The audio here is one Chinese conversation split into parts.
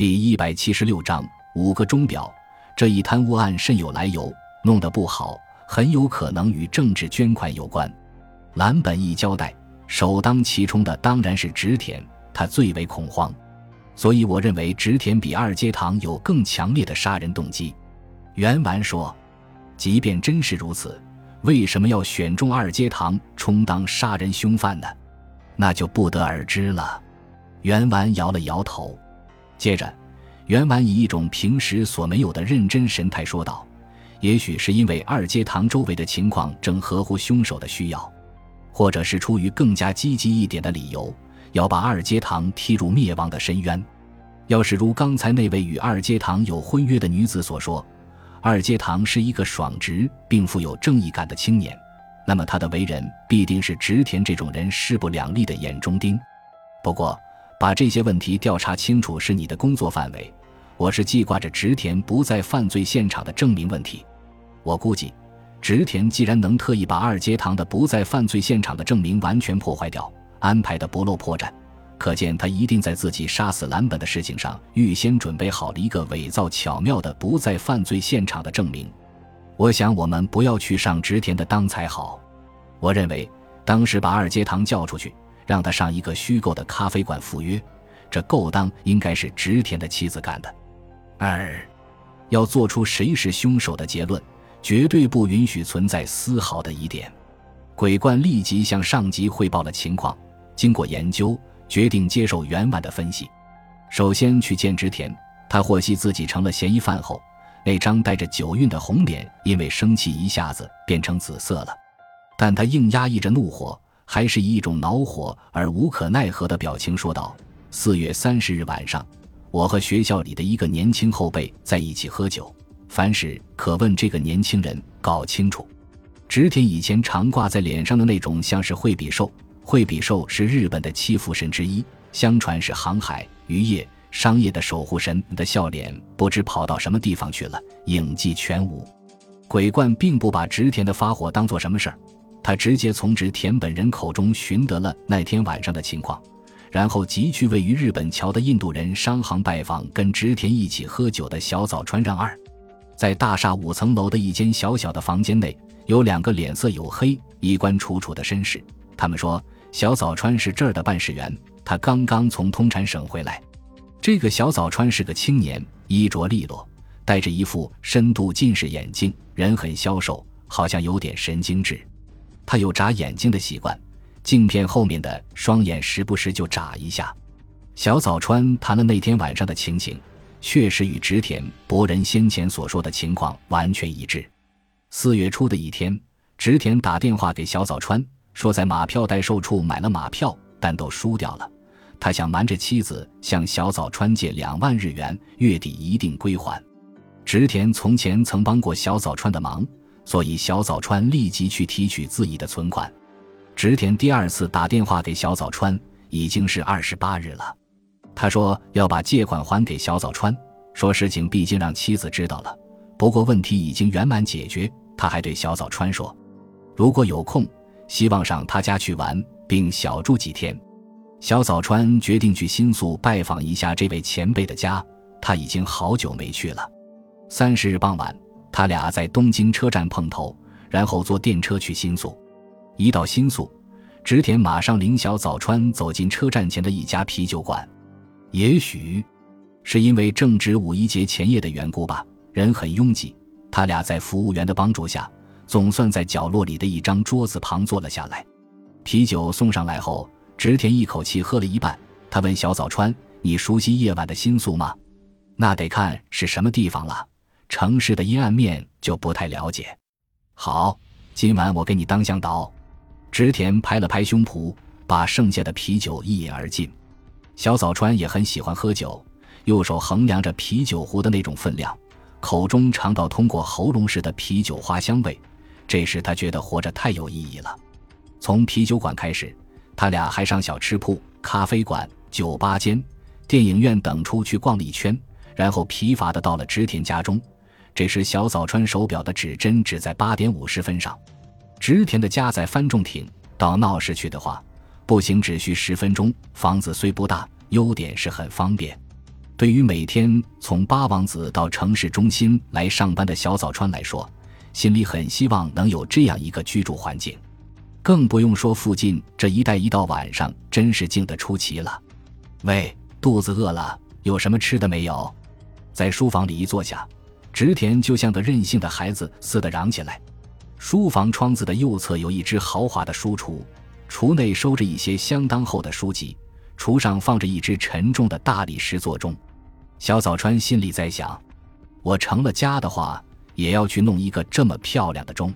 第一百七十六章五个钟表。这一贪污案甚有来由，弄得不好，很有可能与政治捐款有关。蓝本一交代，首当其冲的当然是植田，他最为恐慌。所以我认为植田比二阶堂有更强烈的杀人动机。袁完说：“即便真是如此，为什么要选中二阶堂充当杀人凶犯呢？那就不得而知了。”袁完摇了摇头。接着，袁婉以一种平时所没有的认真神态说道：“也许是因为二阶堂周围的情况正合乎凶手的需要，或者是出于更加积极一点的理由，要把二阶堂踢入灭亡的深渊。要是如刚才那位与二阶堂有婚约的女子所说，二阶堂是一个爽直并富有正义感的青年，那么他的为人必定是直田这种人势不两立的眼中钉。不过。”把这些问题调查清楚是你的工作范围，我是记挂着植田不在犯罪现场的证明问题。我估计，植田既然能特意把二阶堂的不在犯罪现场的证明完全破坏掉，安排的不露破绽，可见他一定在自己杀死蓝本的事情上预先准备好了一个伪造巧妙的不在犯罪现场的证明。我想我们不要去上植田的当才好。我认为，当时把二阶堂叫出去。让他上一个虚构的咖啡馆赴约，这勾当应该是植田的妻子干的。二，要做出谁是凶手的结论，绝对不允许存在丝毫的疑点。鬼冠立即向上级汇报了情况，经过研究，决定接受袁婉的分析。首先去见植田，他获悉自己成了嫌疑犯后，那张带着酒韵的红脸因为生气一下子变成紫色了，但他硬压抑着怒火。还是以一种恼火而无可奈何的表情说道：“四月三十日晚上，我和学校里的一个年轻后辈在一起喝酒。凡事可问这个年轻人，搞清楚。”植田以前常挂在脸上的那种像是惠比寿，惠比寿是日本的七福神之一，相传是航海、渔业、商业的守护神的笑脸，不知跑到什么地方去了，影迹全无。鬼怪并不把植田的发火当做什么事儿。他直接从植田本人口中寻得了那天晚上的情况，然后急去位于日本桥的印度人商行拜访跟植田一起喝酒的小早川让二。在大厦五层楼的一间小小的房间内，有两个脸色黝黑、衣冠楚楚的绅士。他们说，小早川是这儿的办事员，他刚刚从通产省回来。这个小早川是个青年，衣着利落，戴着一副深度近视眼镜，人很消瘦，好像有点神经质。他有眨眼睛的习惯，镜片后面的双眼时不时就眨一下。小早川谈了那天晚上的情形，确实与植田博人先前所说的情况完全一致。四月初的一天，植田打电话给小早川，说在马票代售处买了马票，但都输掉了。他想瞒着妻子向小早川借两万日元，月底一定归还。植田从前曾帮过小早川的忙。所以，小早川立即去提取自己的存款。植田第二次打电话给小早川，已经是二十八日了。他说要把借款还给小早川，说事情毕竟让妻子知道了，不过问题已经圆满解决。他还对小早川说，如果有空，希望上他家去玩，并小住几天。小早川决定去新宿拜访一下这位前辈的家，他已经好久没去了。三十日傍晚。他俩在东京车站碰头，然后坐电车去新宿。一到新宿，植田马上领小早川走进车站前的一家啤酒馆。也许是因为正值五一节前夜的缘故吧，人很拥挤。他俩在服务员的帮助下，总算在角落里的一张桌子旁坐了下来。啤酒送上来后，植田一口气喝了一半。他问小早川：“你熟悉夜晚的新宿吗？那得看是什么地方了。”城市的阴暗面就不太了解。好，今晚我给你当向导。植田拍了拍胸脯，把剩下的啤酒一饮而尽。小早川也很喜欢喝酒，右手衡量着啤酒壶的那种分量，口中尝到通过喉咙时的啤酒花香味。这时他觉得活着太有意义了。从啤酒馆开始，他俩还上小吃铺、咖啡馆、酒吧间、电影院等处去逛了一圈，然后疲乏的到了植田家中。这时，小早川手表的指针指在八点五十分上。植田的家在番众町，到闹市去的话，步行只需十分钟。房子虽不大，优点是很方便。对于每天从八王子到城市中心来上班的小早川来说，心里很希望能有这样一个居住环境。更不用说附近这一带，一到晚上真是静得出奇了。喂，肚子饿了，有什么吃的没有？在书房里一坐下，植田就像个任性的孩子似的嚷起来。书房窗子的右侧有一只豪华的书橱，橱内收着一些相当厚的书籍，橱上放着一只沉重的大理石座钟。小早川心里在想：我成了家的话，也要去弄一个这么漂亮的钟。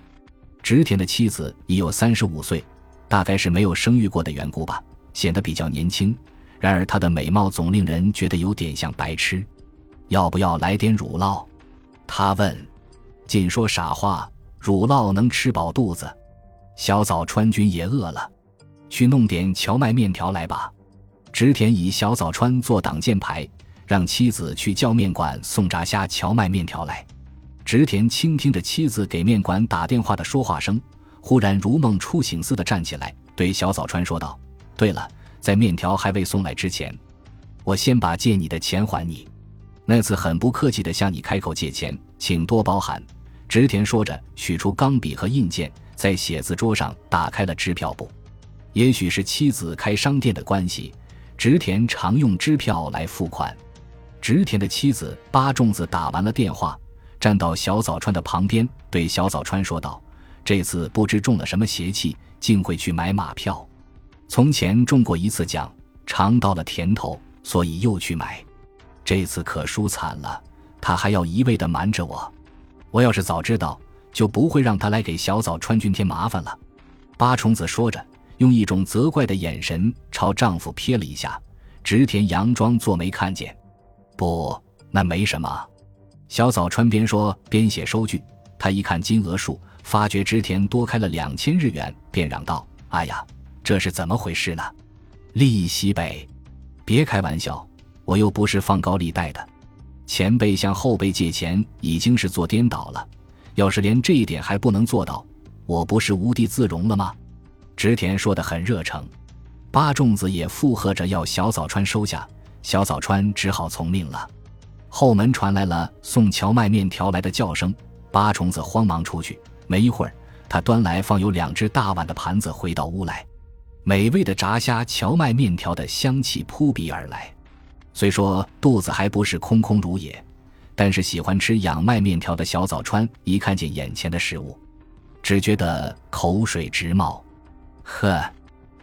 植田的妻子已有三十五岁，大概是没有生育过的缘故吧，显得比较年轻。然而她的美貌总令人觉得有点像白痴。要不要来点乳酪？他问。尽说傻话。乳酪能吃饱肚子，小早川君也饿了，去弄点荞麦面条来吧。植田以小早川做挡箭牌，让妻子去叫面馆送炸虾荞麦面条来。植田倾听着妻子给面馆打电话的说话声，忽然如梦初醒似的站起来，对小早川说道：“对了，在面条还未送来之前，我先把借你的钱还你。那次很不客气的向你开口借钱，请多包涵。”植田说着，取出钢笔和印件，在写字桌上打开了支票簿。也许是妻子开商店的关系，植田常用支票来付款。植田的妻子八重子打完了电话，站到小早川的旁边，对小早川说道：“这次不知中了什么邪气，竟会去买马票。从前中过一次奖，尝到了甜头，所以又去买。这次可输惨了，他还要一味的瞒着我。”我要是早知道，就不会让他来给小早川君添麻烦了。八重子说着，用一种责怪的眼神朝丈夫瞥了一下。植田佯装作没看见。不，那没什么。小早川边说边写收据。他一看金额数，发觉植田多开了两千日元，便嚷道：“哎呀，这是怎么回事呢？利息呗！别开玩笑，我又不是放高利贷的。”前辈向后辈借钱已经是做颠倒了，要是连这一点还不能做到，我不是无地自容了吗？植田说的很热诚，八重子也附和着要小早川收下，小早川只好从命了。后门传来了送荞麦面条来的叫声，八重子慌忙出去，没一会儿，他端来放有两只大碗的盘子回到屋来，美味的炸虾荞麦面条的香气扑鼻而来。虽说肚子还不是空空如也，但是喜欢吃养麦面条的小早川一看见眼前的食物，只觉得口水直冒。呵，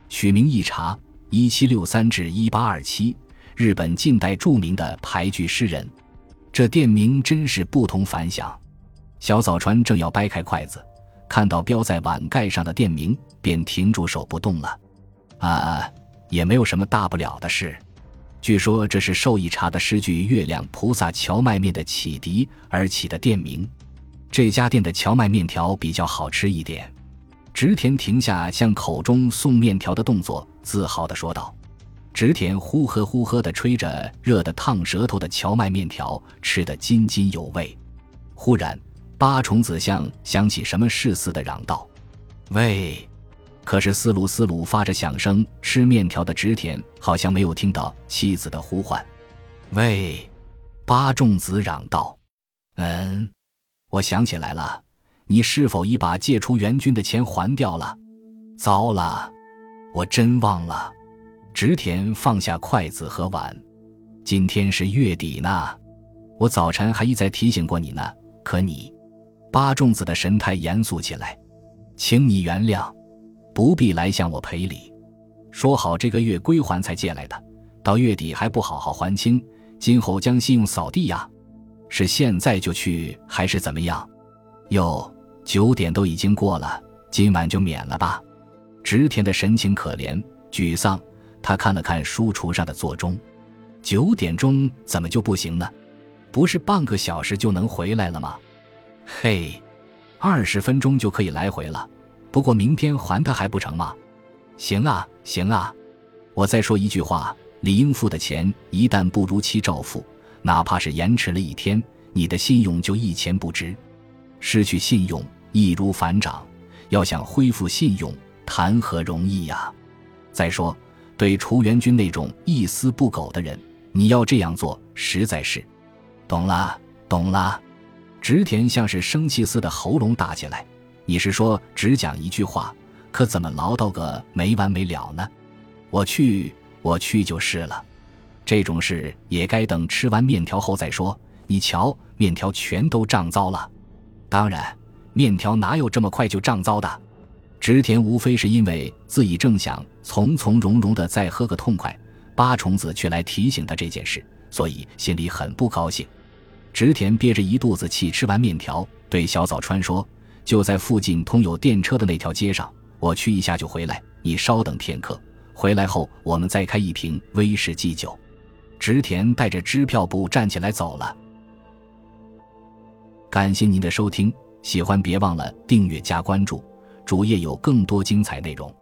取名一查，一七六三至一八二七，日本近代著名的俳句诗人。这店名真是不同凡响。小早川正要掰开筷子，看到标在碗盖上的店名，便停住手不动了。啊，也没有什么大不了的事。据说这是受一茶的诗句《月亮菩萨荞麦面》的启迪而起的店名。这家店的荞麦面条比较好吃一点。植田停下向口中送面条的动作，自豪地说道：“植田呼喝呼喝地吹着热得烫舌头的荞麦面条，吃得津津有味。”忽然，八重子像想起什么事似的嚷道：“喂！”可是斯鲁斯鲁发着响声吃面条的植田好像没有听到妻子的呼唤。喂，八重子嚷道：“嗯，我想起来了，你是否已把借出援军的钱还掉了？糟了，我真忘了。”植田放下筷子和碗。今天是月底呢，我早晨还一再提醒过你呢。可你，八重子的神态严肃起来，请你原谅。不必来向我赔礼，说好这个月归还才借来的，到月底还不好好还清，今后将信用扫地呀？是现在就去还是怎么样？哟，九点都已经过了，今晚就免了吧。植田的神情可怜沮丧，他看了看书橱上的座钟，九点钟怎么就不行呢？不是半个小时就能回来了吗？嘿，二十分钟就可以来回了。不过明天还他还不成吗？行啊，行啊！我再说一句话：理应付的钱一旦不如期照付，哪怕是延迟了一天，你的信用就一钱不值。失去信用易如反掌，要想恢复信用，谈何容易呀！再说，对雏元君那种一丝不苟的人，你要这样做，实在是……懂了，懂了。直田像是生气似的，喉咙打起来。你是说只讲一句话，可怎么唠叨个没完没了呢？我去，我去就是了。这种事也该等吃完面条后再说。你瞧，面条全都胀糟了。当然，面条哪有这么快就胀糟的？植田无非是因为自己正想从从容容的再喝个痛快，八重子却来提醒他这件事，所以心里很不高兴。植田憋着一肚子气，吃完面条，对小早川说：“就在附近通有电车的那条街上，我去一下就回来。你稍等片刻，回来后我们再开一瓶威士忌酒。”植田带着支票簿站起来走了。感谢您的收听，喜欢别忘了订阅加关注，主页有更多精彩内容。